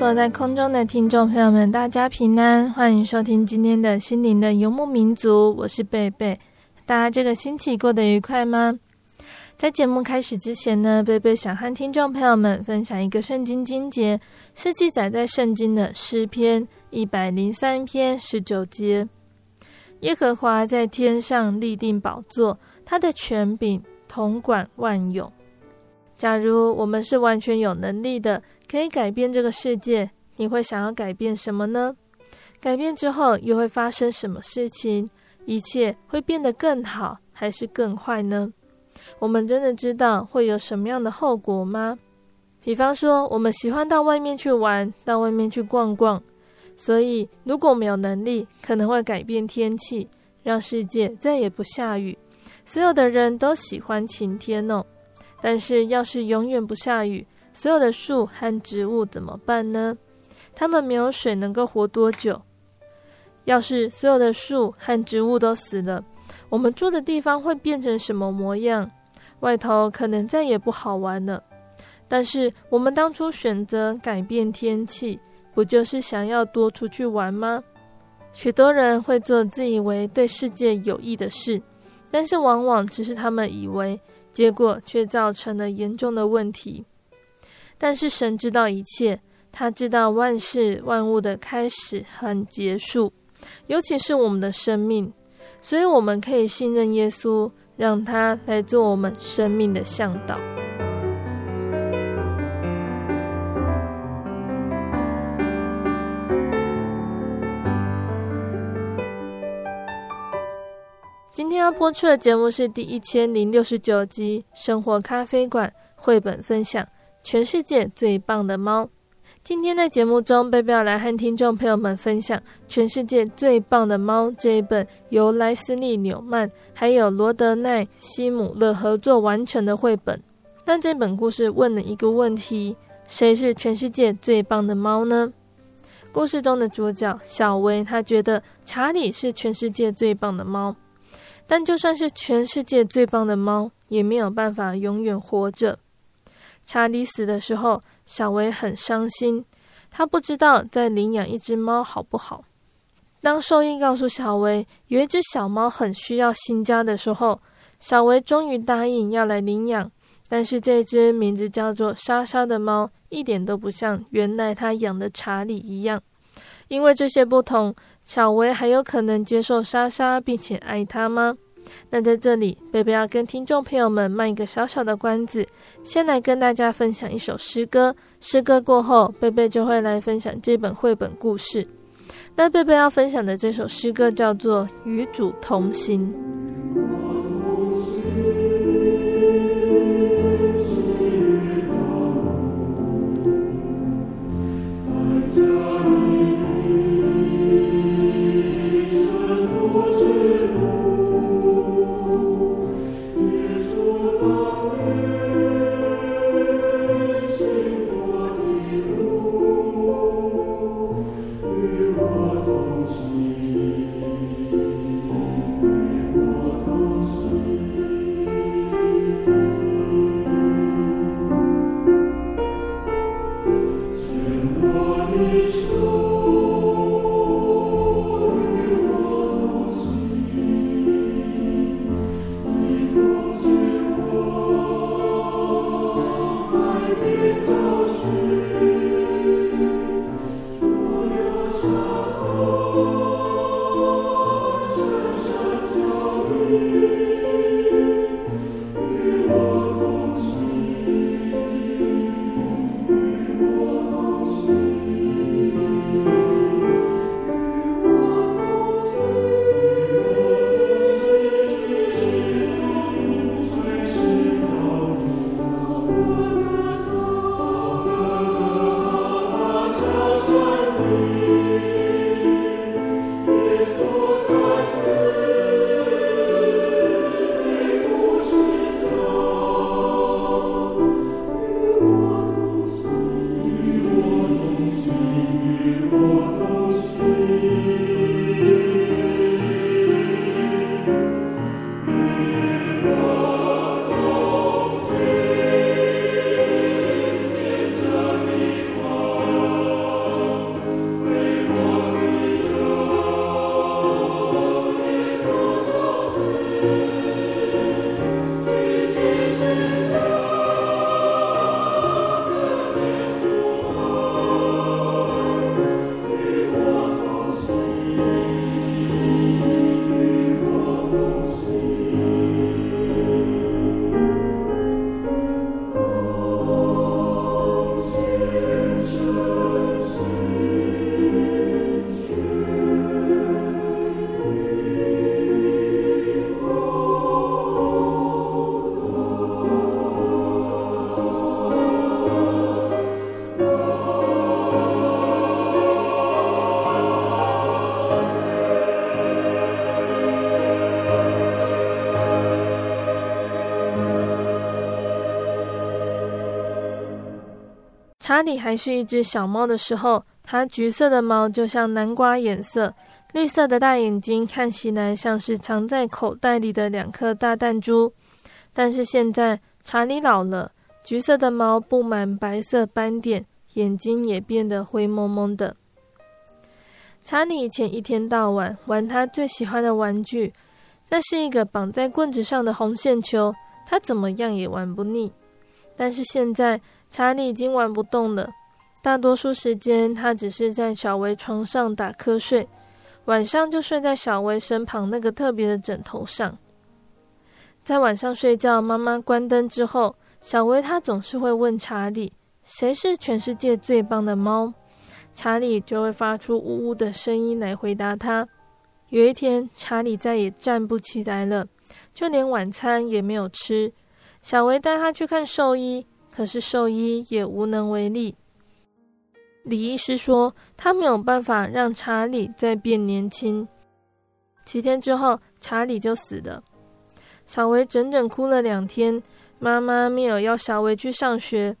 坐在空中的听众朋友们，大家平安，欢迎收听今天的心灵的游牧民族，我是贝贝。大家这个星期过得愉快吗？在节目开始之前呢，贝贝想和听众朋友们分享一个圣经经节，是记载在圣经的诗篇一百零三篇十九节。耶和华在天上立定宝座，他的权柄统管万有。假如我们是完全有能力的，可以改变这个世界，你会想要改变什么呢？改变之后又会发生什么事情？一切会变得更好还是更坏呢？我们真的知道会有什么样的后果吗？比方说，我们喜欢到外面去玩，到外面去逛逛，所以如果没有能力，可能会改变天气，让世界再也不下雨，所有的人都喜欢晴天哦。但是，要是永远不下雨，所有的树和植物怎么办呢？它们没有水能够活多久？要是所有的树和植物都死了，我们住的地方会变成什么模样？外头可能再也不好玩了。但是，我们当初选择改变天气，不就是想要多出去玩吗？许多人会做自以为对世界有益的事，但是往往只是他们以为。结果却造成了严重的问题。但是神知道一切，他知道万事万物的开始和结束，尤其是我们的生命，所以我们可以信任耶稣，让他来做我们生命的向导。今天要播出的节目是第一千零六十九集《生活咖啡馆》绘本分享《全世界最棒的猫》。今天在节目中，贝贝要来和听众朋友们分享《全世界最棒的猫》这一本由莱斯利·纽曼还有罗德奈·西姆勒合作完成的绘本。那这本故事问了一个问题：谁是全世界最棒的猫呢？故事中的主角小维，他觉得查理是全世界最棒的猫。但就算是全世界最棒的猫，也没有办法永远活着。查理死的时候，小维很伤心，他不知道再领养一只猫好不好。当兽医告诉小维有一只小猫很需要新家的时候，小维终于答应要来领养。但是这只名字叫做莎莎的猫，一点都不像原来他养的查理一样。因为这些不同，小维还有可能接受莎莎并且爱她吗？那在这里，贝贝要跟听众朋友们卖一个小小的关子，先来跟大家分享一首诗歌。诗歌过后，贝贝就会来分享这本绘本故事。那贝贝要分享的这首诗歌叫做《与主同行》。查理还是一只小猫的时候，它橘色的毛就像南瓜颜色，绿色的大眼睛看起来像是藏在口袋里的两颗大弹珠。但是现在查理老了，橘色的毛布满白色斑点，眼睛也变得灰蒙蒙的。查理以前一天到晚玩他最喜欢的玩具，那是一个绑在棍子上的红线球，他怎么样也玩不腻。但是现在查理已经玩不动了，大多数时间他只是在小薇床上打瞌睡，晚上就睡在小薇身旁那个特别的枕头上。在晚上睡觉，妈妈关灯之后，小薇她总是会问查理：“谁是全世界最棒的猫？”查理就会发出呜呜的声音来回答他。有一天，查理再也站不起来了，就连晚餐也没有吃。小薇带他去看兽医，可是兽医也无能为力。李医师说，他没有办法让查理再变年轻。七天之后，查理就死了。小维整整哭了两天。妈妈没有要小维去上学。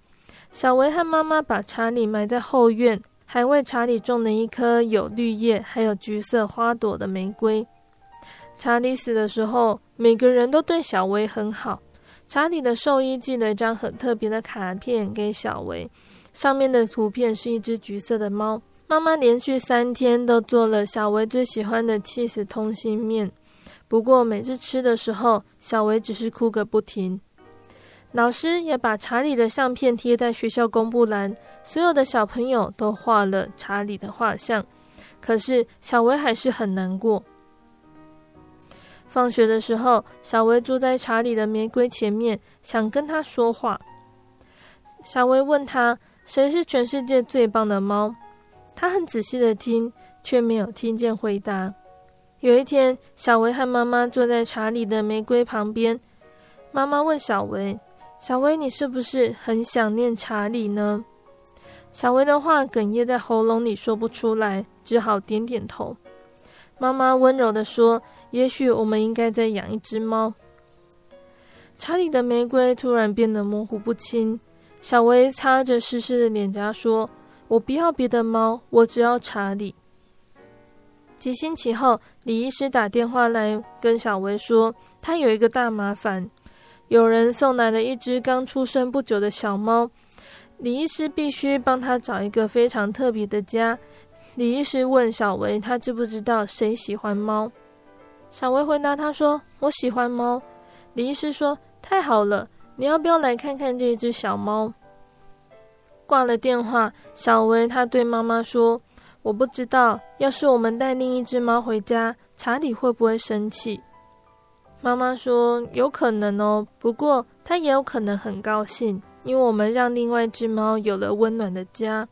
小维和妈妈把查理埋在后院。还为查理种了一棵有绿叶还有橘色花朵的玫瑰。查理死的时候，每个人都对小维很好。查理的兽医寄了一张很特别的卡片给小维，上面的图片是一只橘色的猫。妈妈连续三天都做了小维最喜欢的 cheese 通心面，不过每次吃的时候，小维只是哭个不停。老师也把查理的相片贴在学校公布栏，所有的小朋友都画了查理的画像。可是小维还是很难过。放学的时候，小薇坐在查理的玫瑰前面，想跟他说话。小薇问他：“谁是全世界最棒的猫？”他很仔细的听，却没有听见回答。有一天，小薇和妈妈坐在查理的玫瑰旁边，妈妈问小薇。小薇，你是不是很想念查理呢？小薇的话哽咽在喉咙里，说不出来，只好点点头。妈妈温柔地说：“也许我们应该再养一只猫。”查理的玫瑰突然变得模糊不清。小维擦着湿湿的脸颊说：“我不要别的猫，我只要查理。”几星期后，李医师打电话来跟小维说，他有一个大麻烦。有人送来了一只刚出生不久的小猫，李医师必须帮他找一个非常特别的家。李医师问小维，他知不知道谁喜欢猫？小薇回答他说：“我喜欢猫。”李医师说：“太好了，你要不要来看看这只小猫？”挂了电话，小薇她对妈妈说：“我不知道，要是我们带另一只猫回家，查理会不会生气？”妈妈说：“有可能哦，不过他也有可能很高兴，因为我们让另外一只猫有了温暖的家。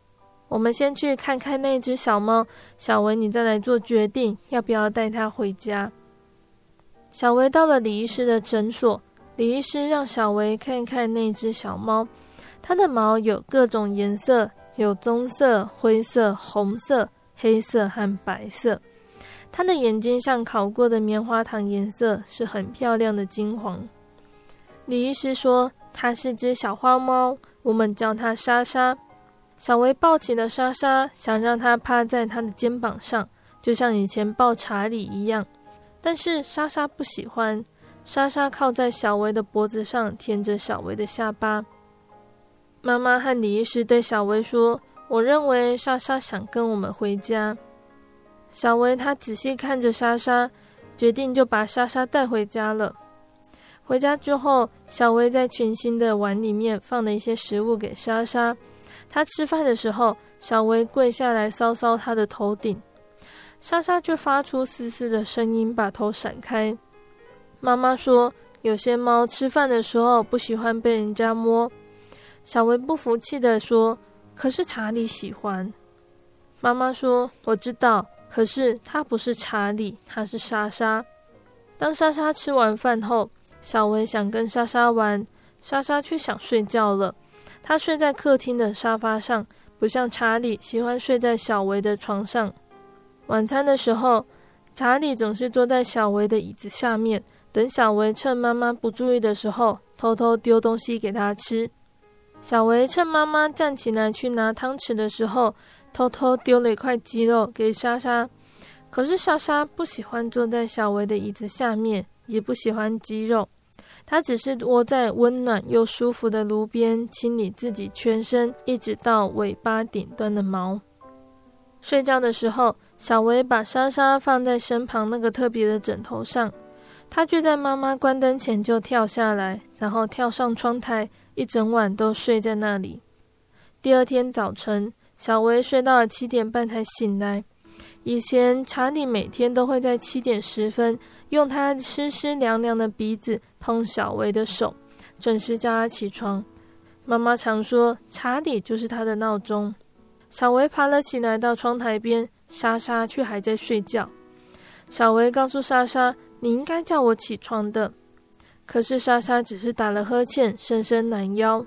我们先去看看那只小猫，小薇，你再来做决定，要不要带它回家。”小维到了李医师的诊所，李医师让小维看看那只小猫，它的毛有各种颜色，有棕色、灰色、红色、黑色和白色。它的眼睛像烤过的棉花糖颜色，是很漂亮的金黄。李医师说，它是只小花猫，我们叫它莎莎。小维抱起了莎莎，想让它趴在他的肩膀上，就像以前抱查理一样。但是莎莎不喜欢。莎莎靠在小维的脖子上，舔着小维的下巴。妈妈和李医师对小维说：“我认为莎莎想跟我们回家。”小维他仔细看着莎莎，决定就把莎莎带回家了。回家之后，小薇在全新的碗里面放了一些食物给莎莎。她吃饭的时候，小薇跪下来搔搔她的头顶，莎莎却发出嘶嘶的声音，把头闪开。妈妈说，有些猫吃饭的时候不喜欢被人家摸。小维不服气地说：“可是查理喜欢。”妈妈说：“我知道。”可是他不是查理，他是莎莎。当莎莎吃完饭后，小维想跟莎莎玩，莎莎却想睡觉了。她睡在客厅的沙发上，不像查理喜欢睡在小维的床上。晚餐的时候，查理总是坐在小维的椅子下面，等小维趁妈妈不注意的时候，偷偷丢东西给他吃。小维趁妈妈站起来去拿汤匙的时候，偷偷丢了一块鸡肉给莎莎。可是莎莎不喜欢坐在小维的椅子下面，也不喜欢鸡肉。她只是窝在温暖又舒服的炉边，清理自己全身一直到尾巴顶端的毛。睡觉的时候，小维把莎莎放在身旁那个特别的枕头上，她却在妈妈关灯前就跳下来，然后跳上窗台，一整晚都睡在那里。第二天早晨，小维睡到了七点半才醒来。以前查理每天都会在七点十分用他湿湿凉凉的鼻子碰小维的手，准时叫他起床。妈妈常说，查理就是他的闹钟。小维爬了起来，到窗台边，莎莎却还在睡觉。小维告诉莎莎：“你应该叫我起床的。”可是莎莎只是打了呵欠，伸伸懒腰。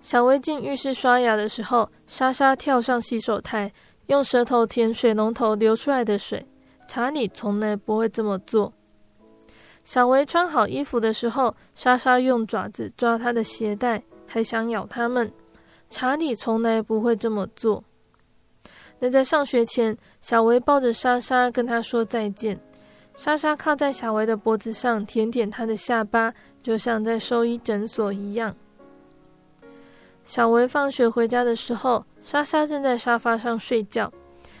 小维进浴室刷牙的时候，莎莎跳上洗手台，用舌头舔水龙头流出来的水。查理从来不会这么做。小维穿好衣服的时候，莎莎用爪子抓她的鞋带，还想咬他们。查理从来不会这么做。那在上学前，小维抱着莎莎跟她说再见。莎莎靠在小维的脖子上，舔舔她的下巴，就像在兽医诊所一样。小维放学回家的时候，莎莎正在沙发上睡觉。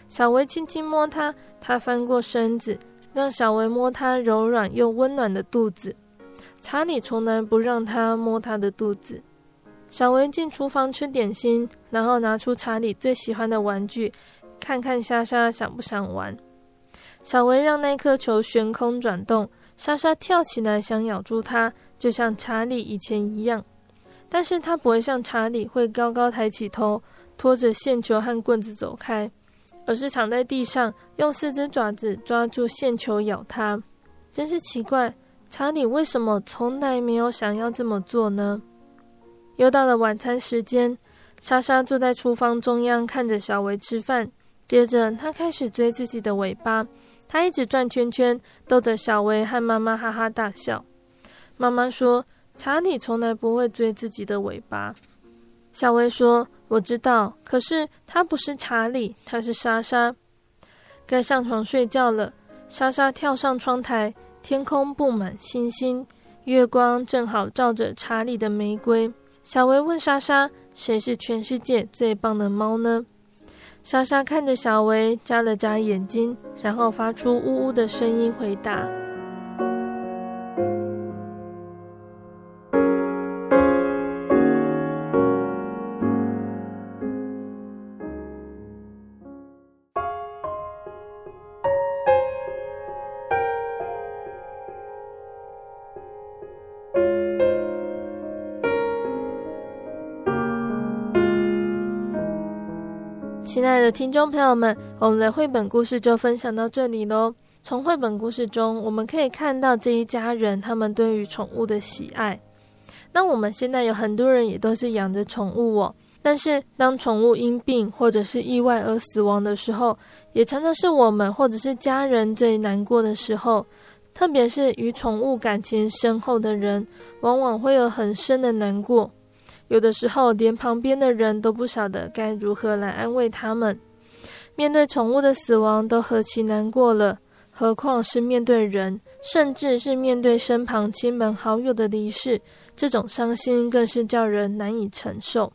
小维轻轻摸她，她翻过身子，让小维摸她柔软又温暖的肚子。查理从来不让她摸她的肚子。小维进厨房吃点心，然后拿出查理最喜欢的玩具，看看莎莎想不想玩。小维让那颗球悬空转动，莎莎跳起来想咬住它，就像查理以前一样。但是它不会像查理会高高抬起头，拖着线球和棍子走开，而是躺在地上，用四只爪子抓住线球咬它。真是奇怪，查理为什么从来没有想要这么做呢？又到了晚餐时间，莎莎坐在厨房中央看着小维吃饭。接着，她开始追自己的尾巴，她一直转圈圈，逗得小维和妈妈哈哈大笑。妈妈说：“查理从来不会追自己的尾巴。”小维说：“我知道，可是他不是查理，他是莎莎。”该上床睡觉了，莎莎跳上窗台，天空布满星星，月光正好照着查理的玫瑰。小维问莎莎：“谁是全世界最棒的猫呢？”莎莎看着小维，眨了眨眼睛，然后发出呜呜的声音回答。听众朋友们，我们的绘本故事就分享到这里喽。从绘本故事中，我们可以看到这一家人他们对于宠物的喜爱。那我们现在有很多人也都是养着宠物哦，但是当宠物因病或者是意外而死亡的时候，也常常是我们或者是家人最难过的时候。特别是与宠物感情深厚的人，往往会有很深的难过。有的时候，连旁边的人都不晓得该如何来安慰他们。面对宠物的死亡，都何其难过了，何况是面对人，甚至是面对身旁亲朋好友的离世，这种伤心更是叫人难以承受。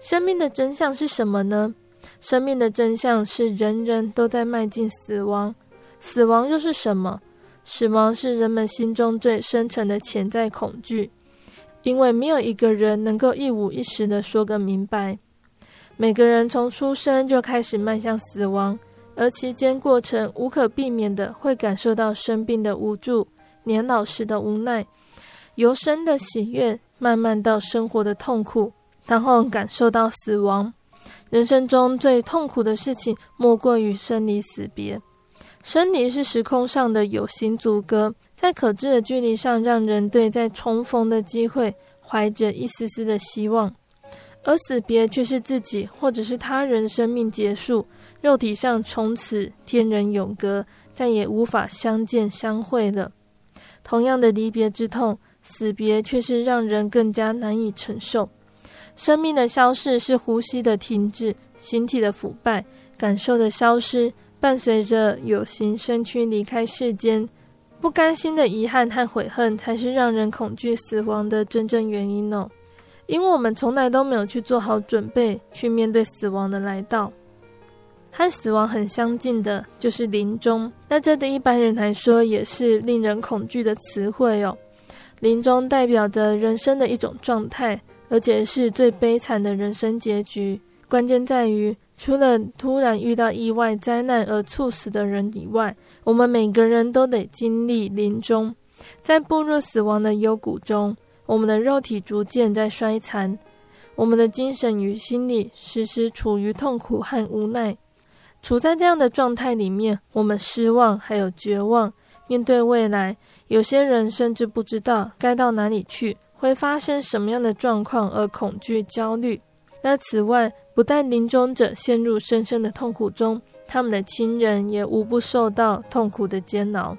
生命的真相是什么呢？生命的真相是人人都在迈进死亡。死亡又是什么？死亡是人们心中最深沉的潜在恐惧。因为没有一个人能够一五一十的说个明白，每个人从出生就开始迈向死亡，而期间过程无可避免的会感受到生病的无助、年老时的无奈，由生的喜悦慢慢到生活的痛苦，然后感受到死亡。人生中最痛苦的事情莫过于生离死别，生离是时空上的有形阻隔。在可知的距离上，让人对再重逢的机会怀着一丝丝的希望，而死别却是自己或者是他人生命结束，肉体上从此天人永隔，再也无法相见相会了。同样的离别之痛，死别却是让人更加难以承受。生命的消逝是呼吸的停止，形体的腐败，感受的消失，伴随着有形身躯离开世间。不甘心的遗憾和悔恨，才是让人恐惧死亡的真正原因哦。因为我们从来都没有去做好准备，去面对死亡的来到。和死亡很相近的，就是临终。那这对一般人来说，也是令人恐惧的词汇哦。临终代表着人生的一种状态，而且是最悲惨的人生结局。关键在于，除了突然遇到意外灾难而猝死的人以外，我们每个人都得经历临终，在步入死亡的幽谷中，我们的肉体逐渐在衰残，我们的精神与心理时时处于痛苦和无奈。处在这样的状态里面，我们失望，还有绝望，面对未来，有些人甚至不知道该到哪里去，会发生什么样的状况而恐惧焦虑。那此外，不但临终者陷入深深的痛苦中，他们的亲人也无不受到痛苦的煎熬。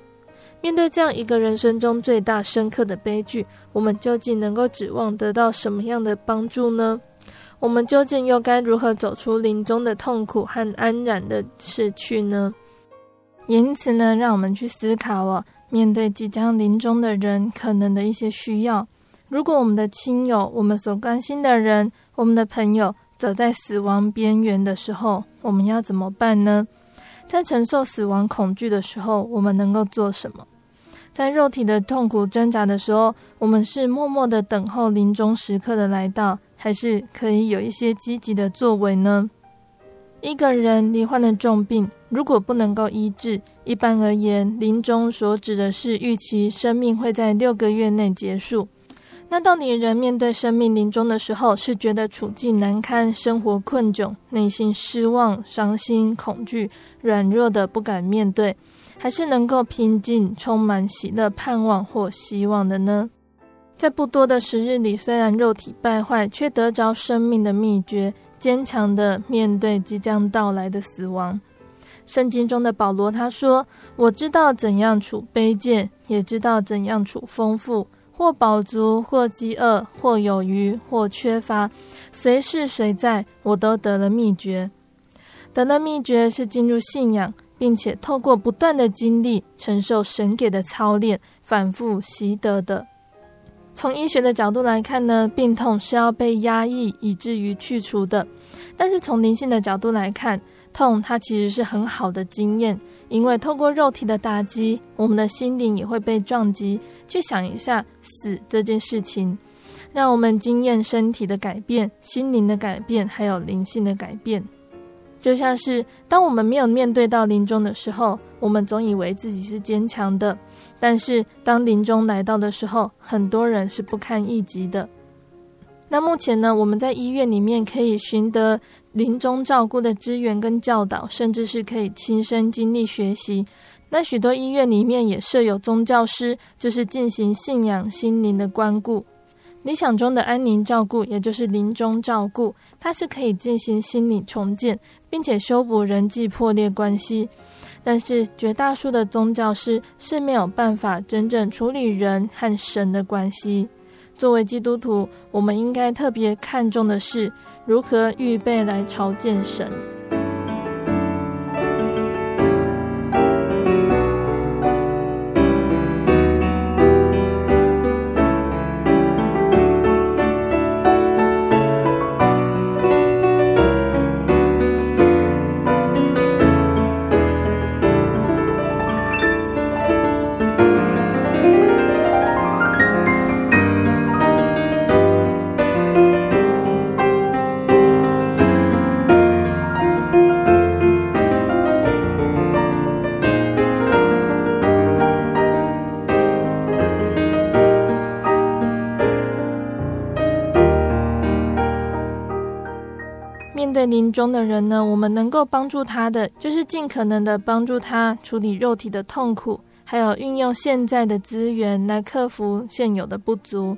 面对这样一个人生中最大深刻的悲剧，我们究竟能够指望得到什么样的帮助呢？我们究竟又该如何走出临终的痛苦和安然的逝去呢？因此呢，让我们去思考哦，面对即将临终的人可能的一些需要。如果我们的亲友、我们所关心的人、我们的朋友，走在死亡边缘的时候，我们要怎么办呢？在承受死亡恐惧的时候，我们能够做什么？在肉体的痛苦挣扎的时候，我们是默默的等候临终时刻的来到，还是可以有一些积极的作为呢？一个人罹患了重病，如果不能够医治，一般而言，临终所指的是预期生命会在六个月内结束。那到底人面对生命临终的时候，是觉得处境难堪、生活困窘、内心失望、伤心、恐惧、软弱的不敢面对，还是能够平静、充满喜乐、盼望或希望的呢？在不多的时日里，虽然肉体败坏，却得着生命的秘诀，坚强的面对即将到来的死亡。圣经中的保罗他说：“我知道怎样处卑贱，也知道怎样处丰富。”或饱足，或饥饿，或有余，或缺乏，随是随在，我都得了秘诀。得了秘诀是进入信仰，并且透过不断的经历，承受神给的操练，反复习得的。从医学的角度来看呢，病痛是要被压抑以至于去除的；但是从灵性的角度来看，痛它其实是很好的经验。因为透过肉体的打击，我们的心灵也会被撞击。去想一下死这件事情，让我们经验身体的改变、心灵的改变，还有灵性的改变。就像是当我们没有面对到临终的时候，我们总以为自己是坚强的；但是当临终来到的时候，很多人是不堪一击的。那目前呢，我们在医院里面可以寻得临终照顾的资源跟教导，甚至是可以亲身经历学习。那许多医院里面也设有宗教师，就是进行信仰心灵的关顾。理想中的安宁照顾，也就是临终照顾，它是可以进行心理重建，并且修补人际破裂关系。但是绝大数的宗教师是没有办法真正处理人和神的关系。作为基督徒，我们应该特别看重的是如何预备来朝见神。临终的人呢，我们能够帮助他的，就是尽可能的帮助他处理肉体的痛苦，还有运用现在的资源来克服现有的不足，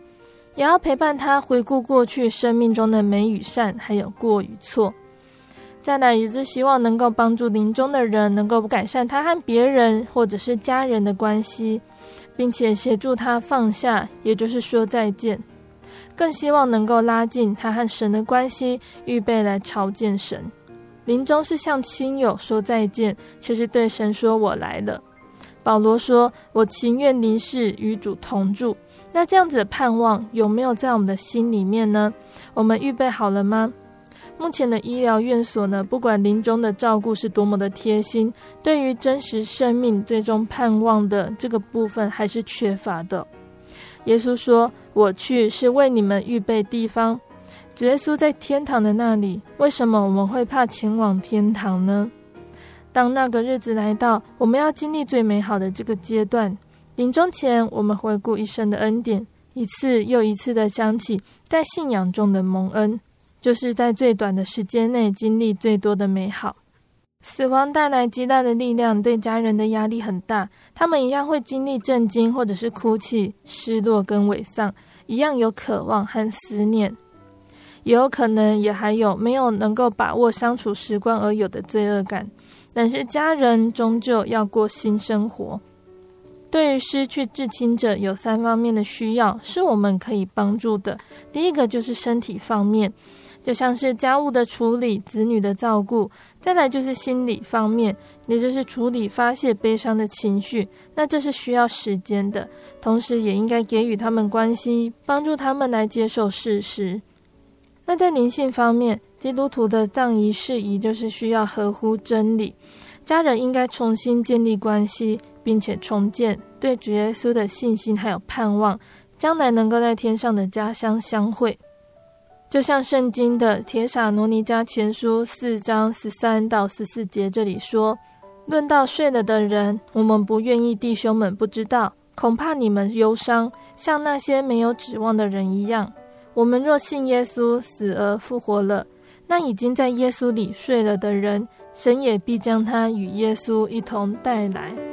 也要陪伴他回顾过去生命中的美与善，还有过与错。再来也是希望能够帮助临终的人，能够改善他和别人或者是家人的关系，并且协助他放下，也就是说再见。更希望能够拉近他和神的关系，预备来朝见神。临终是向亲友说再见，却是对神说：“我来了。”保罗说：“我情愿离世与主同住。”那这样子的盼望有没有在我们的心里面呢？我们预备好了吗？目前的医疗院所呢，不管临终的照顾是多么的贴心，对于真实生命最终盼望的这个部分还是缺乏的。耶稣说：“我去是为你们预备地方。”耶稣在天堂的那里，为什么我们会怕前往天堂呢？当那个日子来到，我们要经历最美好的这个阶段。临终前，我们回顾一生的恩典，一次又一次的想起在信仰中的蒙恩，就是在最短的时间内经历最多的美好。死亡带来极大的力量，对家人的压力很大，他们一样会经历震惊或者是哭泣、失落跟伪丧，一样有渴望和思念。也有可能也还有没有能够把握相处时光而有的罪恶感，但是家人终究要过新生活。对于失去至亲者，有三方面的需要是我们可以帮助的。第一个就是身体方面，就像是家务的处理、子女的照顾；再来就是心理方面，也就是处理发泄悲伤的情绪。那这是需要时间的，同时也应该给予他们关系，帮助他们来接受事实。那在灵性方面，基督徒的葬仪事宜就是需要合乎真理，家人应该重新建立关系，并且重建对主耶稣的信心，还有盼望，将来能够在天上的家乡相会。就像圣经的铁撒罗尼迦前书四章十三到十四节这里说：“论到睡了的人，我们不愿意弟兄们不知道，恐怕你们忧伤，像那些没有指望的人一样。”我们若信耶稣死而复活了，那已经在耶稣里睡了的人，神也必将他与耶稣一同带来。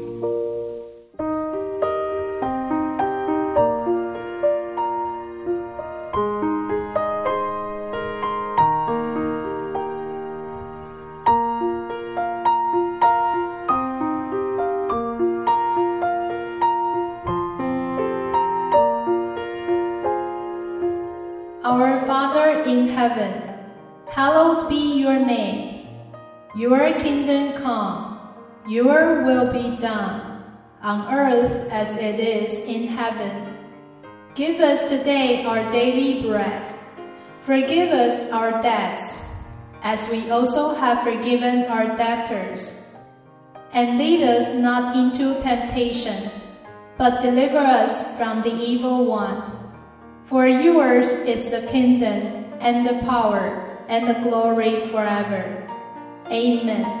Will be done on earth as it is in heaven. Give us today our daily bread. Forgive us our debts, as we also have forgiven our debtors. And lead us not into temptation, but deliver us from the evil one. For yours is the kingdom, and the power, and the glory forever. Amen.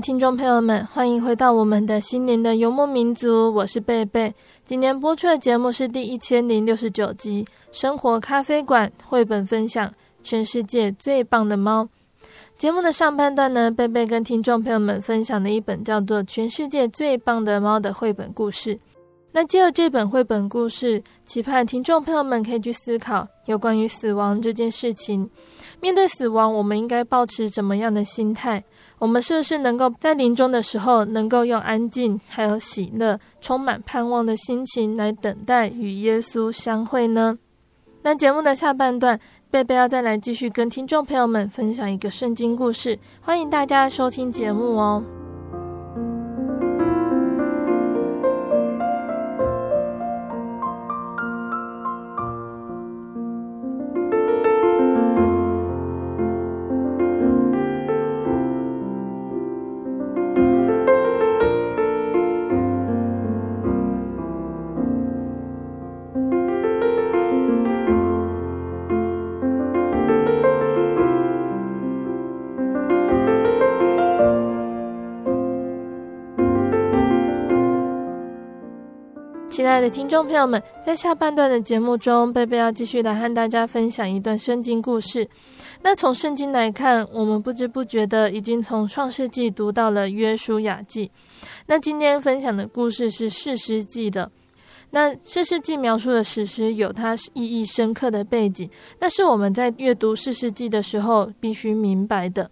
听众朋友们，欢迎回到我们的心灵的游牧民族，我是贝贝。今天播出的节目是第一千零六十九集《生活咖啡馆》绘本分享《全世界最棒的猫》。节目的上半段呢，贝贝跟听众朋友们分享了一本叫做《全世界最棒的猫》的绘本故事。那借由这本绘本故事，期盼听众朋友们可以去思考有关于死亡这件事情。面对死亡，我们应该保持怎么样的心态？我们是不是能够在临终的时候，能够用安静、还有喜乐、充满盼望的心情来等待与耶稣相会呢？那节目的下半段，贝贝要再来继续跟听众朋友们分享一个圣经故事，欢迎大家收听节目哦。亲爱的听众朋友们，在下半段的节目中，贝贝要继续来和大家分享一段圣经故事。那从圣经来看，我们不知不觉的已经从创世纪读到了约书亚记。那今天分享的故事是士师记的。那士师记描述的史诗有它意义深刻的背景，那是我们在阅读士师记的时候必须明白的。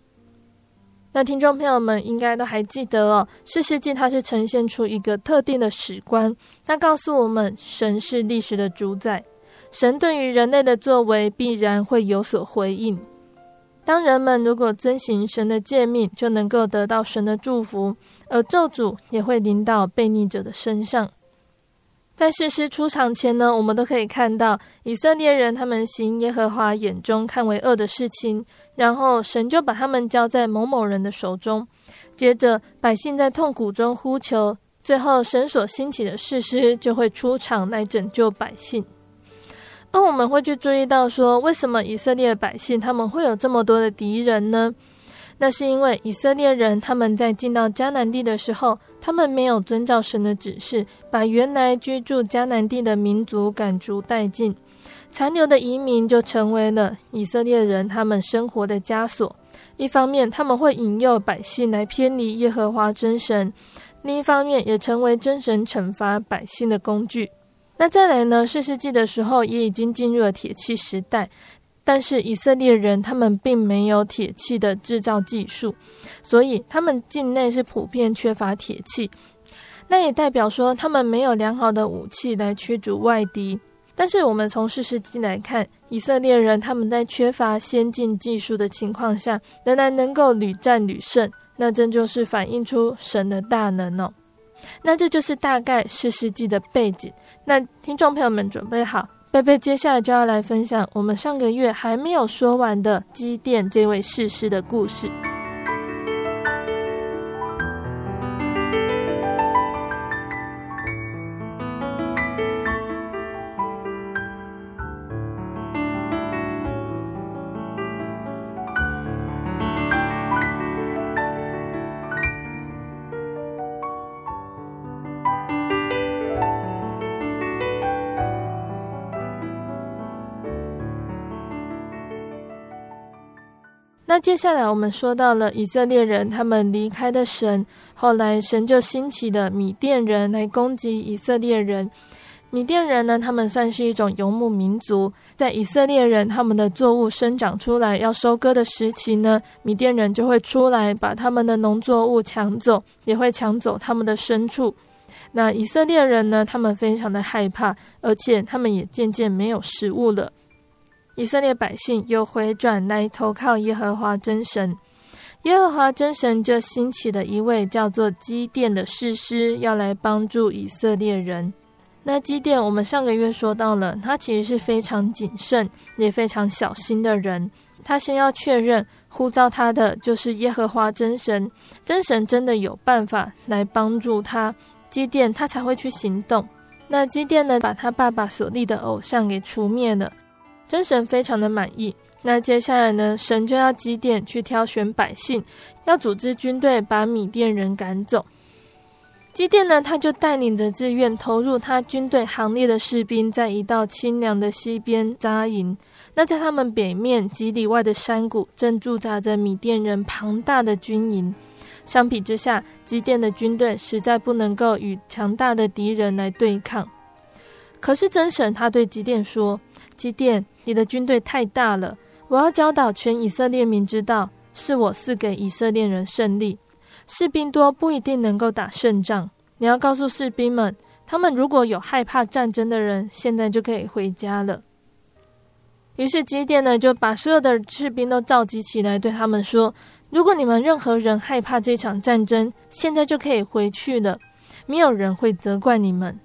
那听众朋友们应该都还记得哦，士师记它是呈现出一个特定的史观，它告诉我们神是历史的主宰，神对于人类的作为必然会有所回应。当人们如果遵行神的诫命，就能够得到神的祝福，而咒诅也会临到悖逆者的身上。在士师出场前呢，我们都可以看到以色列人他们行耶和华眼中看为恶的事情。然后神就把他们交在某某人的手中，接着百姓在痛苦中呼求，最后神所兴起的士师就会出场来拯救百姓。而我们会去注意到说，为什么以色列百姓他们会有这么多的敌人呢？那是因为以色列人他们在进到迦南地的时候，他们没有遵照神的指示，把原来居住迦南地的民族赶逐殆尽。残留的移民就成为了以色列人他们生活的枷锁。一方面，他们会引诱百姓来偏离耶和华真神；另一方面，也成为真神惩罚百姓的工具。那再来呢？四世纪的时候，也已经进入了铁器时代，但是以色列人他们并没有铁器的制造技术，所以他们境内是普遍缺乏铁器。那也代表说，他们没有良好的武器来驱逐外敌。但是我们从事实记来看，以色列人他们在缺乏先进技术的情况下，仍然能够屡战屡胜，那这就是反映出神的大能哦。那这就是大概事实记的背景。那听众朋友们准备好，贝贝接下来就要来分享我们上个月还没有说完的基甸这位士师的故事。接下来我们说到了以色列人，他们离开的神，后来神就兴起的米甸人来攻击以色列人。米甸人呢，他们算是一种游牧民族，在以色列人他们的作物生长出来要收割的时期呢，米甸人就会出来把他们的农作物抢走，也会抢走他们的牲畜。那以色列人呢，他们非常的害怕，而且他们也渐渐没有食物了。以色列百姓又回转来投靠耶和华真神，耶和华真神就兴起了一位叫做基甸的士师，要来帮助以色列人。那基甸，我们上个月说到了，他其实是非常谨慎也非常小心的人。他先要确认呼召他的就是耶和华真神，真神真的有办法来帮助他，基甸他才会去行动。那基甸呢，把他爸爸所立的偶像给除灭了。真神非常的满意，那接下来呢，神就要基甸去挑选百姓，要组织军队把米甸人赶走。基甸呢，他就带领着自愿投入他军队行列的士兵，在一道清凉的溪边扎营。那在他们北面几里外的山谷，正驻扎着米甸人庞大的军营。相比之下，基甸的军队实在不能够与强大的敌人来对抗。可是真神他对基甸说：“基甸。”你的军队太大了，我要教导全以色列民知道，是我赐给以色列人胜利。士兵多不一定能够打胜仗，你要告诉士兵们，他们如果有害怕战争的人，现在就可以回家了。于是基甸呢，就把所有的士兵都召集起来，对他们说：如果你们任何人害怕这场战争，现在就可以回去了，没有人会责怪你们。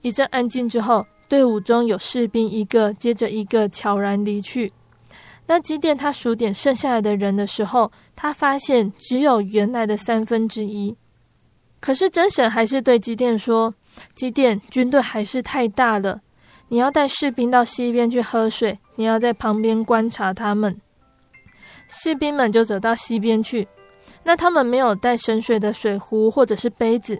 一阵安静之后。队伍中有士兵一个接着一个悄然离去。那基甸他数点剩下来的人的时候，他发现只有原来的三分之一。可是真神还是对基甸说：“基甸，军队还是太大了，你要带士兵到溪边去喝水，你要在旁边观察他们。”士兵们就走到溪边去。那他们没有带盛水的水壶或者是杯子。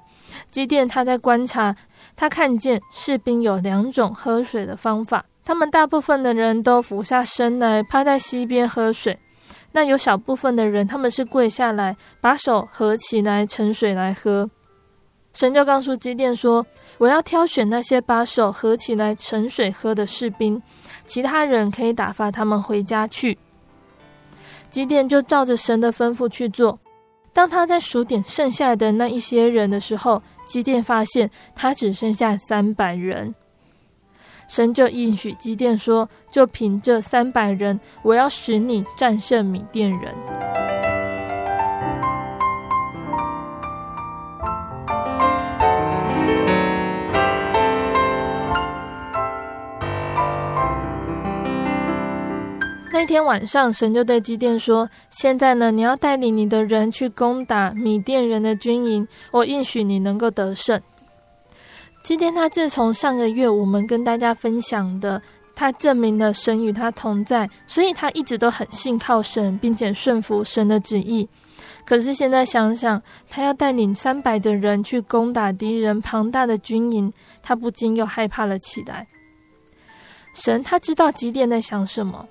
基甸他在观察。他看见士兵有两种喝水的方法，他们大部分的人都俯下身来趴在溪边喝水，那有小部分的人他们是跪下来，把手合起来盛水来喝。神就告诉基甸说：“我要挑选那些把手合起来盛水喝的士兵，其他人可以打发他们回家去。”基甸就照着神的吩咐去做。当他在数点剩下的那一些人的时候，基甸发现他只剩下三百人，神就应许基甸说：“就凭这三百人，我要使你战胜米甸人。”那天晚上，神就对基甸说：“现在呢，你要带领你的人去攻打米甸人的军营，我应许你能够得胜。”基甸他自从上个月我们跟大家分享的，他证明了神与他同在，所以他一直都很信靠神，并且顺服神的旨意。可是现在想想，他要带领三百的人去攻打敌人庞大的军营，他不禁又害怕了起来。神他知道基甸在想什么。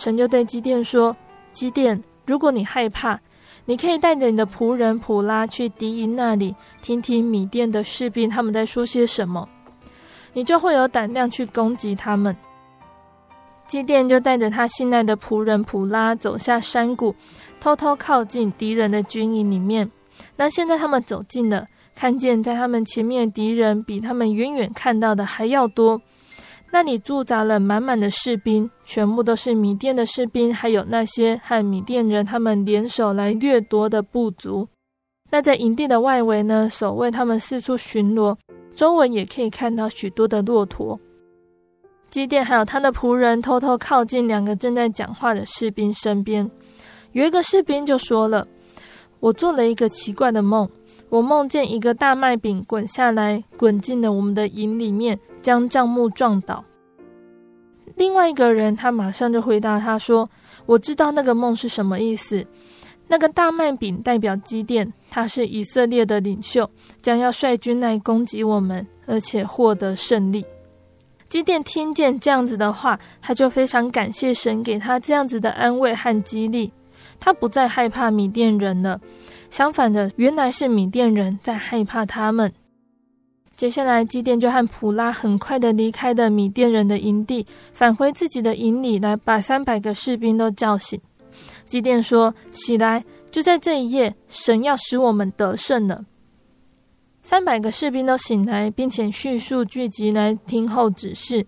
神就对基甸说：“基甸，如果你害怕，你可以带着你的仆人普拉去敌营那里，听听米甸的士兵他们在说些什么，你就会有胆量去攻击他们。”基甸就带着他信赖的仆人普拉走下山谷，偷偷靠近敌人的军营里面。那现在他们走近了，看见在他们前面的敌人比他们远远看到的还要多。那里驻扎了满满的士兵，全部都是米甸的士兵，还有那些和米甸人他们联手来掠夺的部族。那在营地的外围呢，守卫他们四处巡逻，周围也可以看到许多的骆驼。基甸还有他的仆人偷偷靠近两个正在讲话的士兵身边，有一个士兵就说了：“我做了一个奇怪的梦。”我梦见一个大麦饼滚下来，滚进了我们的营里面，将帐幕撞倒。另外一个人，他马上就回答他说：“我知道那个梦是什么意思。那个大麦饼代表基甸，他是以色列的领袖，将要率军来攻击我们，而且获得胜利。”基甸听见这样子的话，他就非常感谢神给他这样子的安慰和激励。他不再害怕米甸人了。相反的，原来是米甸人在害怕他们。接下来，基甸就和普拉很快的离开了米甸人的营地，返回自己的营里来，把三百个士兵都叫醒。基甸说：“起来，就在这一夜，神要使我们得胜了。”三百个士兵都醒来，并且迅速聚集来听候指示。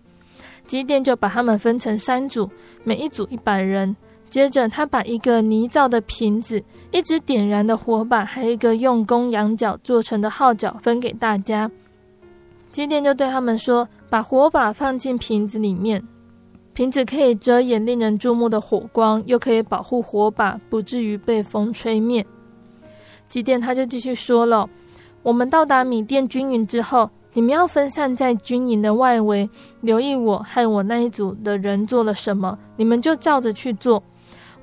基甸就把他们分成三组，每一组一百人。接着，他把一个泥造的瓶子、一支点燃的火把，还有一个用公羊角做成的号角分给大家。基甸就对他们说：“把火把放进瓶子里面，瓶子可以遮掩令人注目的火光，又可以保护火把不至于被风吹灭。”基甸他就继续说了：“我们到达米甸军营之后。”你们要分散在军营的外围，留意我和我那一组的人做了什么，你们就照着去做。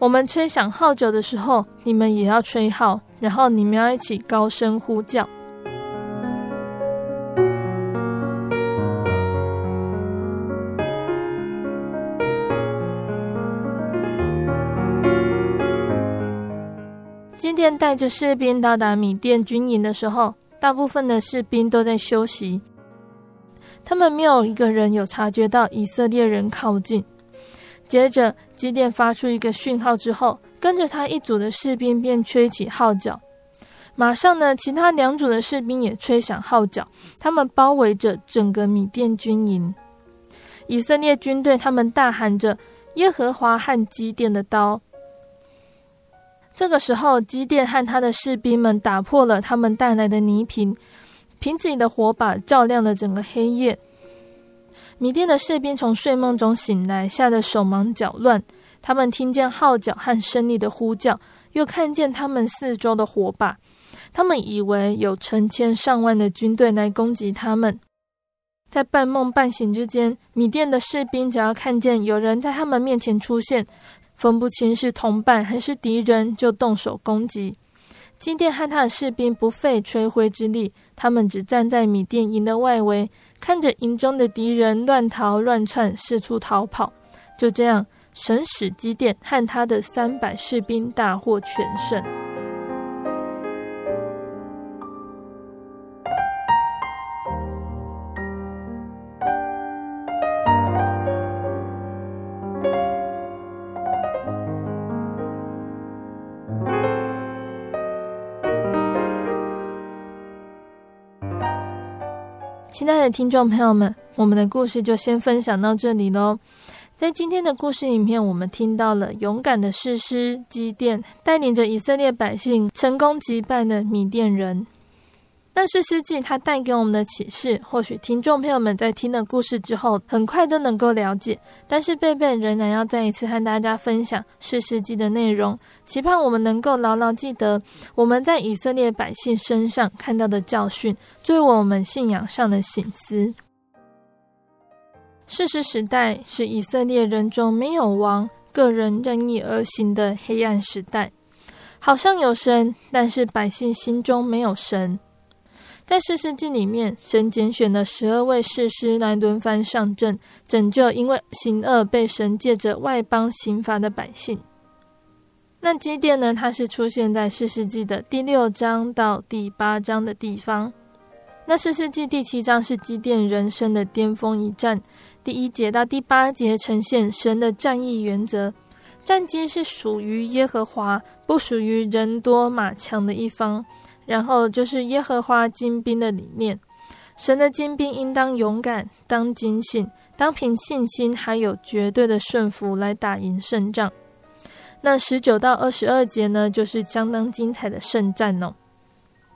我们吹响号角的时候，你们也要吹号，然后你们要一起高声呼叫。基甸带着士兵到达米甸军营的时候。大部分的士兵都在休息，他们没有一个人有察觉到以色列人靠近。接着，基甸发出一个讯号之后，跟着他一组的士兵便吹起号角。马上呢，其他两组的士兵也吹响号角，他们包围着整个米甸军营。以色列军队他们大喊着：“耶和华和基甸的刀。”这个时候，基甸和他的士兵们打破了他们带来的泥瓶，瓶子里的火把照亮了整个黑夜。米店的士兵从睡梦中醒来，吓得手忙脚乱。他们听见号角和胜利的呼叫，又看见他们四周的火把，他们以为有成千上万的军队来攻击他们。在半梦半醒之间，米店的士兵只要看见有人在他们面前出现。分不清是同伴还是敌人，就动手攻击。金店和他的士兵不费吹灰之力，他们只站在米店营的外围，看着营中的敌人乱逃乱窜，四处逃跑。就这样，神使基电和他的三百士兵大获全胜。亲爱的听众朋友们，我们的故事就先分享到这里喽。在今天的故事影片，我们听到了勇敢的士师基甸带领着以色列百姓成功击败了米甸人。但士师记它带给我们的启示，或许听众朋友们在听了故事之后，很快都能够了解。但是贝贝仍然要再一次和大家分享士师记的内容，期盼我们能够牢牢记得我们在以色列百姓身上看到的教训，作为我们信仰上的省思。事实时代是以色列人中没有王、个人任意而行的黑暗时代，好像有神，但是百姓心中没有神。在士师记里面，神拣选了十二位士师来轮番上阵，拯救因为行恶被神借着外邦刑罚的百姓。那基甸呢？他是出现在士师记的第六章到第八章的地方。那士师记第七章是基甸人生的巅峰一战，第一节到第八节呈现神的战役原则：战机是属于耶和华，不属于人多马强的一方。然后就是耶和华精兵的理念，神的精兵应当勇敢，当警醒，当凭信心还有绝对的顺服来打赢胜仗。那十九到二十二节呢，就是相当精彩的圣战哦。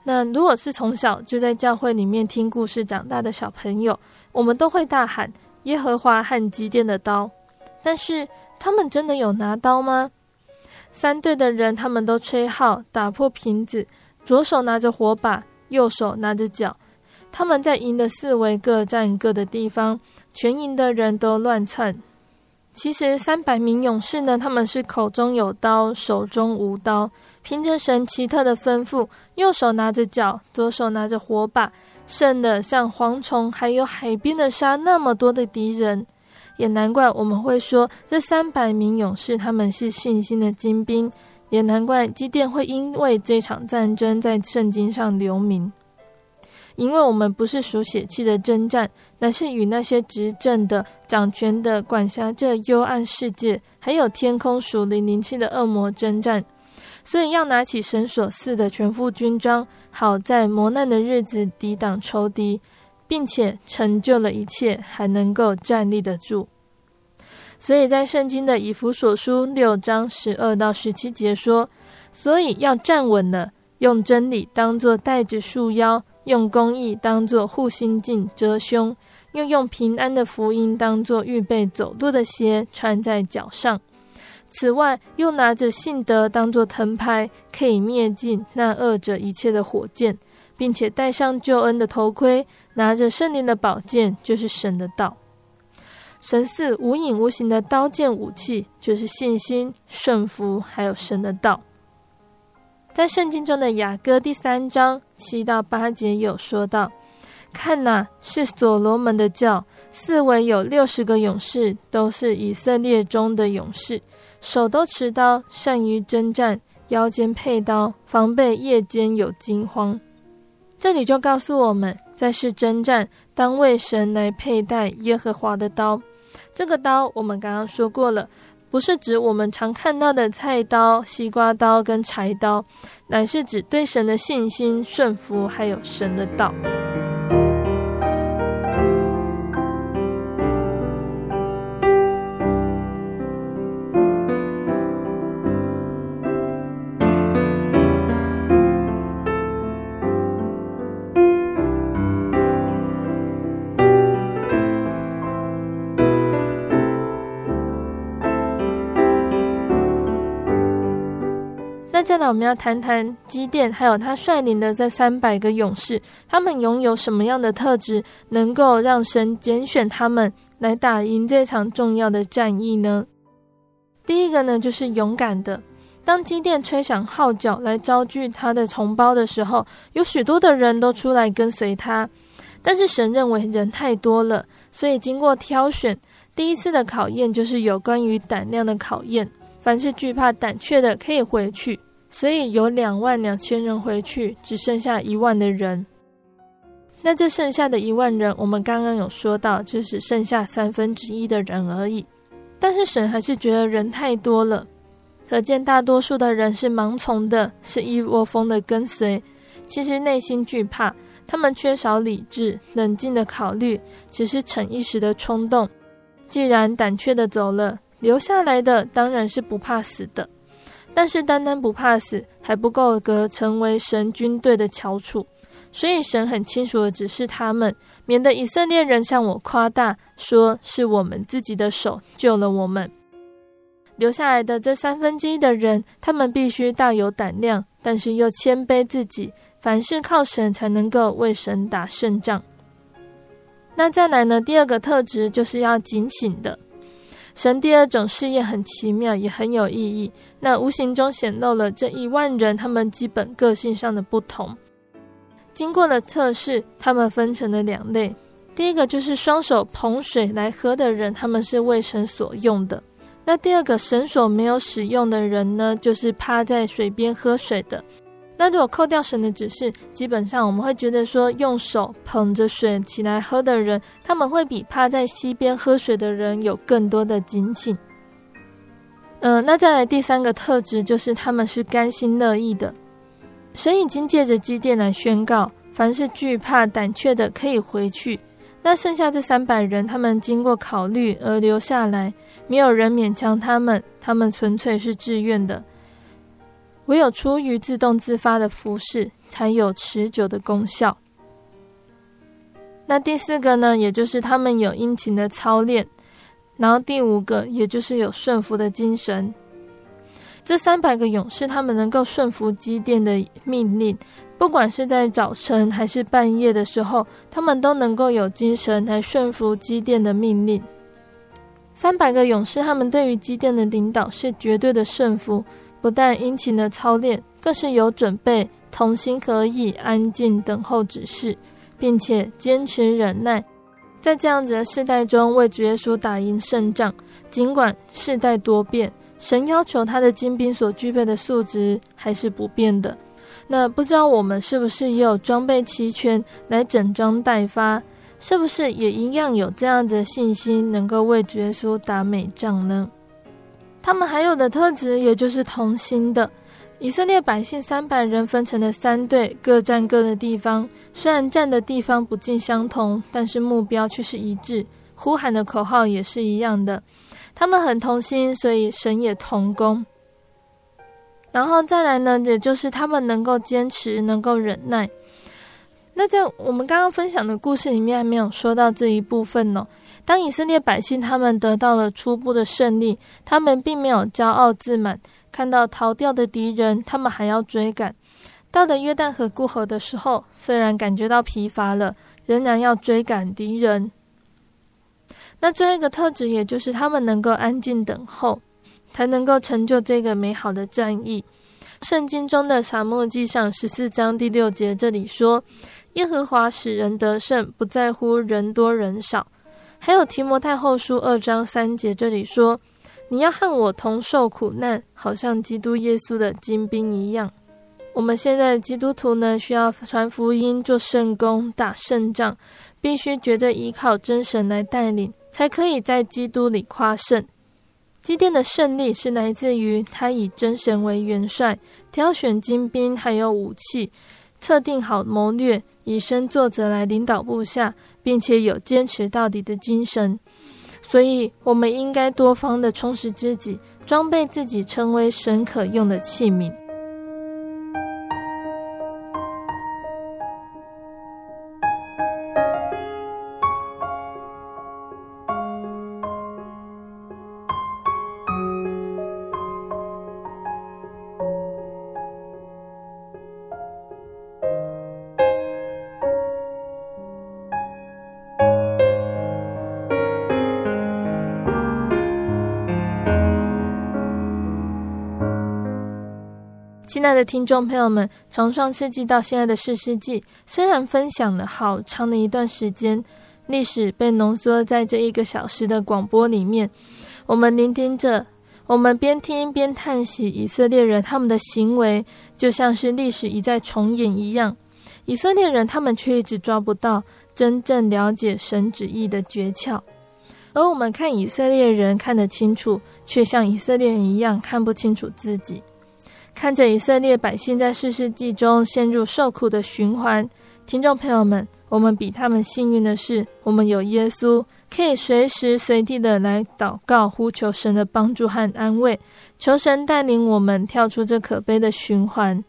那如果是从小就在教会里面听故事长大的小朋友，我们都会大喊耶和华和基甸的刀。但是他们真的有拿刀吗？三队的人他们都吹号，打破瓶子。左手拿着火把，右手拿着脚，他们在营的四围各站各的地方，全营的人都乱窜。其实三百名勇士呢，他们是口中有刀，手中无刀，凭着神奇特的吩咐，右手拿着脚，左手拿着火把，胜的像蝗虫，还有海边的沙那么多的敌人。也难怪我们会说，这三百名勇士他们是信心的精兵。也难怪基甸会因为这场战争在圣经上留名。因为我们不是属血气的征战，乃是与那些执政的、掌权的、管辖这幽暗世界，还有天空属灵灵气的恶魔征战。所以要拿起神所赐的全副军装，好在磨难的日子抵挡仇敌，并且成就了一切，还能够站立得住。所以在圣经的以弗所书六章十二到十七节说：“所以要站稳了，用真理当作带子束腰。”用公义当作护心镜遮胸，又用平安的福音当作预备走路的鞋穿在脚上。此外，又拿着信德当作藤牌，可以灭尽那恶者一切的火箭，并且戴上救恩的头盔，拿着圣灵的宝剑，就是神的道。神似无影无形的刀剑武器，就是信心、顺服，还有神的道。在圣经中的雅歌第三章七到八节有说到：“看哪，是所罗门的教，四围有六十个勇士，都是以色列中的勇士，手都持刀，善于征战，腰间佩刀，防备夜间有惊慌。”这里就告诉我们，在世征战，当为神来佩戴耶和华的刀。这个刀，我们刚刚说过了。不是指我们常看到的菜刀、西瓜刀跟柴刀，乃是指对神的信心、顺服，还有神的道。接下来我们要谈谈基甸，还有他率领的这三百个勇士，他们拥有什么样的特质，能够让神拣选他们来打赢这场重要的战役呢？第一个呢，就是勇敢的。当基甸吹响号角来招聚他的同胞的时候，有许多的人都出来跟随他，但是神认为人太多了，所以经过挑选，第一次的考验就是有关于胆量的考验。凡是惧怕胆怯的，可以回去。所以有两万两千人回去，只剩下一万的人。那这剩下的一万人，我们刚刚有说到，就只剩下三分之一的人而已。但是神还是觉得人太多了，可见大多数的人是盲从的，是一窝蜂的跟随。其实内心惧怕，他们缺少理智、冷静的考虑，只是逞一时的冲动。既然胆怯的走了，留下来的当然是不怕死的。但是单单不怕死还不够格成为神军队的翘楚，所以神很清楚的指示他们，免得以色列人向我夸大，说是我们自己的手救了我们。留下来的这三分之一的人，他们必须大有胆量，但是又谦卑自己，凡事靠神才能够为神打胜仗。那再来呢？第二个特质就是要警醒的。神第二种试验很奇妙，也很有意义。那无形中显露了这一万人他们基本个性上的不同。经过了测试，他们分成了两类。第一个就是双手捧水来喝的人，他们是为神所用的。那第二个神所没有使用的人呢，就是趴在水边喝水的。那如果扣掉神的指示，基本上我们会觉得说，用手捧着水起来喝的人，他们会比趴在溪边喝水的人有更多的警醒。嗯、那再来第三个特质就是他们是甘心乐意的。神已经借着基甸来宣告，凡是惧怕胆怯的可以回去。那剩下这三百人，他们经过考虑而留下来，没有人勉强他们，他们纯粹是自愿的。唯有出于自动自发的服侍，才有持久的功效。那第四个呢，也就是他们有殷勤的操练。然后第五个，也就是有顺服的精神。这三百个勇士，他们能够顺服基甸的命令，不管是在早晨还是半夜的时候，他们都能够有精神来顺服基甸的命令。三百个勇士，他们对于基甸的领导是绝对的顺服。不但殷勤的操练，更是有准备，同心合意，安静等候指示，并且坚持忍耐，在这样子的世代中为主耶稣打赢胜仗。尽管世代多变，神要求他的精兵所具备的素质还是不变的。那不知道我们是不是也有装备齐全来整装待发？是不是也一样有这样的信心，能够为主耶稣打美仗呢？他们还有的特质，也就是同心的。以色列百姓三百人分成了三队，各站各的地方。虽然站的地方不尽相同，但是目标却是一致，呼喊的口号也是一样的。他们很同心，所以神也同工。然后再来呢，也就是他们能够坚持，能够忍耐。那在我们刚刚分享的故事里面，还没有说到这一部分呢。当以色列百姓他们得到了初步的胜利，他们并没有骄傲自满，看到逃掉的敌人，他们还要追赶。到了约旦河过河的时候，虽然感觉到疲乏了，仍然要追赶敌人。那最后一个特质，也就是他们能够安静等候。才能够成就这个美好的战役。圣经中的撒母耳记上十四章第六节这里说：“耶和华使人得胜，不在乎人多人少。”还有提摩太后书二章三节这里说：“你要和我同受苦难，好像基督耶稣的精兵一样。”我们现在的基督徒呢，需要传福音、做圣工、打胜仗，必须绝对依靠真神来带领，才可以在基督里夸胜。基甸的胜利是来自于他以真神为元帅，挑选精兵还有武器，测定好谋略，以身作则来领导部下，并且有坚持到底的精神。所以，我们应该多方的充实自己，装备自己，成为神可用的器皿。亲爱的听众朋友们，从创世纪到现在的士师记，虽然分享了好长的一段时间，历史被浓缩在这一个小时的广播里面，我们聆听着，我们边听边叹息，以色列人他们的行为就像是历史一再重演一样，以色列人他们却一直抓不到真正了解神旨意的诀窍，而我们看以色列人看得清楚，却像以色列人一样看不清楚自己。看着以色列百姓在世世记中陷入受苦的循环，听众朋友们，我们比他们幸运的是，我们有耶稣，可以随时随地的来祷告，呼求神的帮助和安慰，求神带领我们跳出这可悲的循环。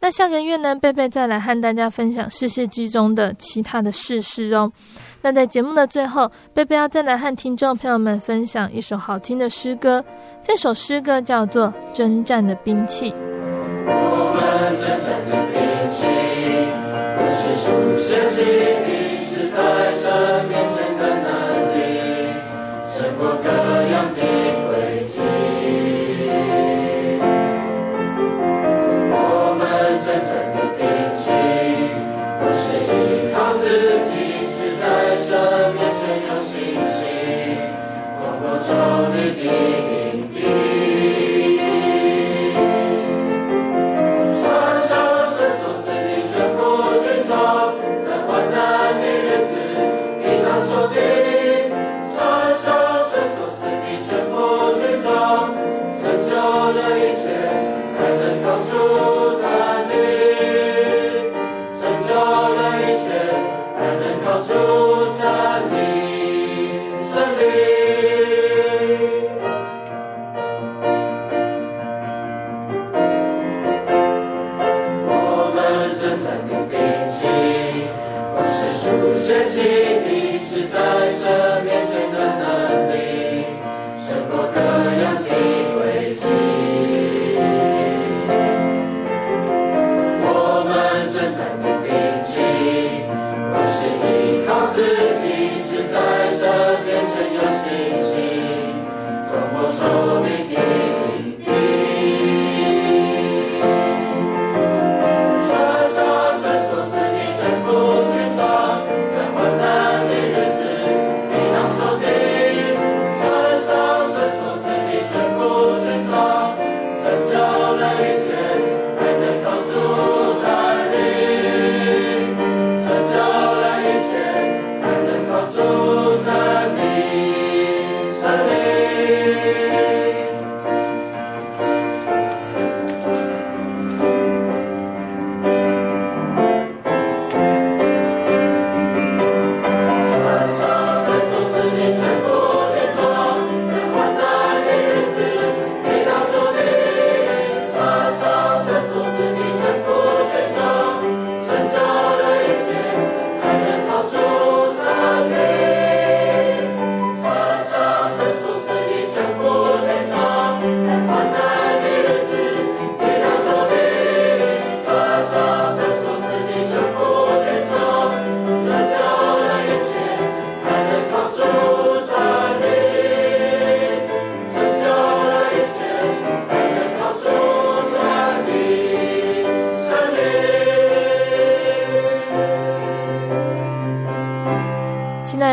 那下个月呢，贝贝再来和大家分享世世记中的其他的事实哦。那在节目的最后，贝贝要再来和听众朋友们分享一首好听的诗歌。这首诗歌叫做《征战的兵器》。我们征战的兵器，不是属血气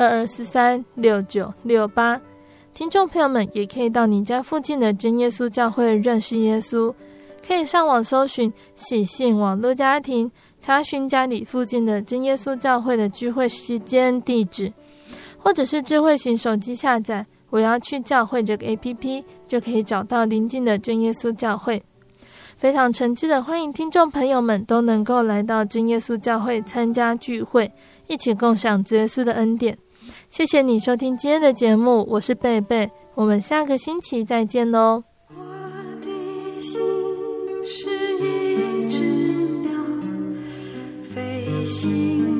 二二四三六九六八。听众朋友们也可以到你家附近的真耶稣教会认识耶稣，可以上网搜寻喜信网络家庭，查询家里附近的真耶稣教会的聚会时间、地址，或者是智慧型手机下载“我要去教会”这个 APP，就可以找到邻近的真耶稣教会。非常诚挚的欢迎听众朋友们都能够来到真耶稣教会参加聚会，一起共享主耶稣的恩典。谢谢你收听今天的节目，我是贝贝，我们下个星期再见喽。我的心是一只鸟，飞行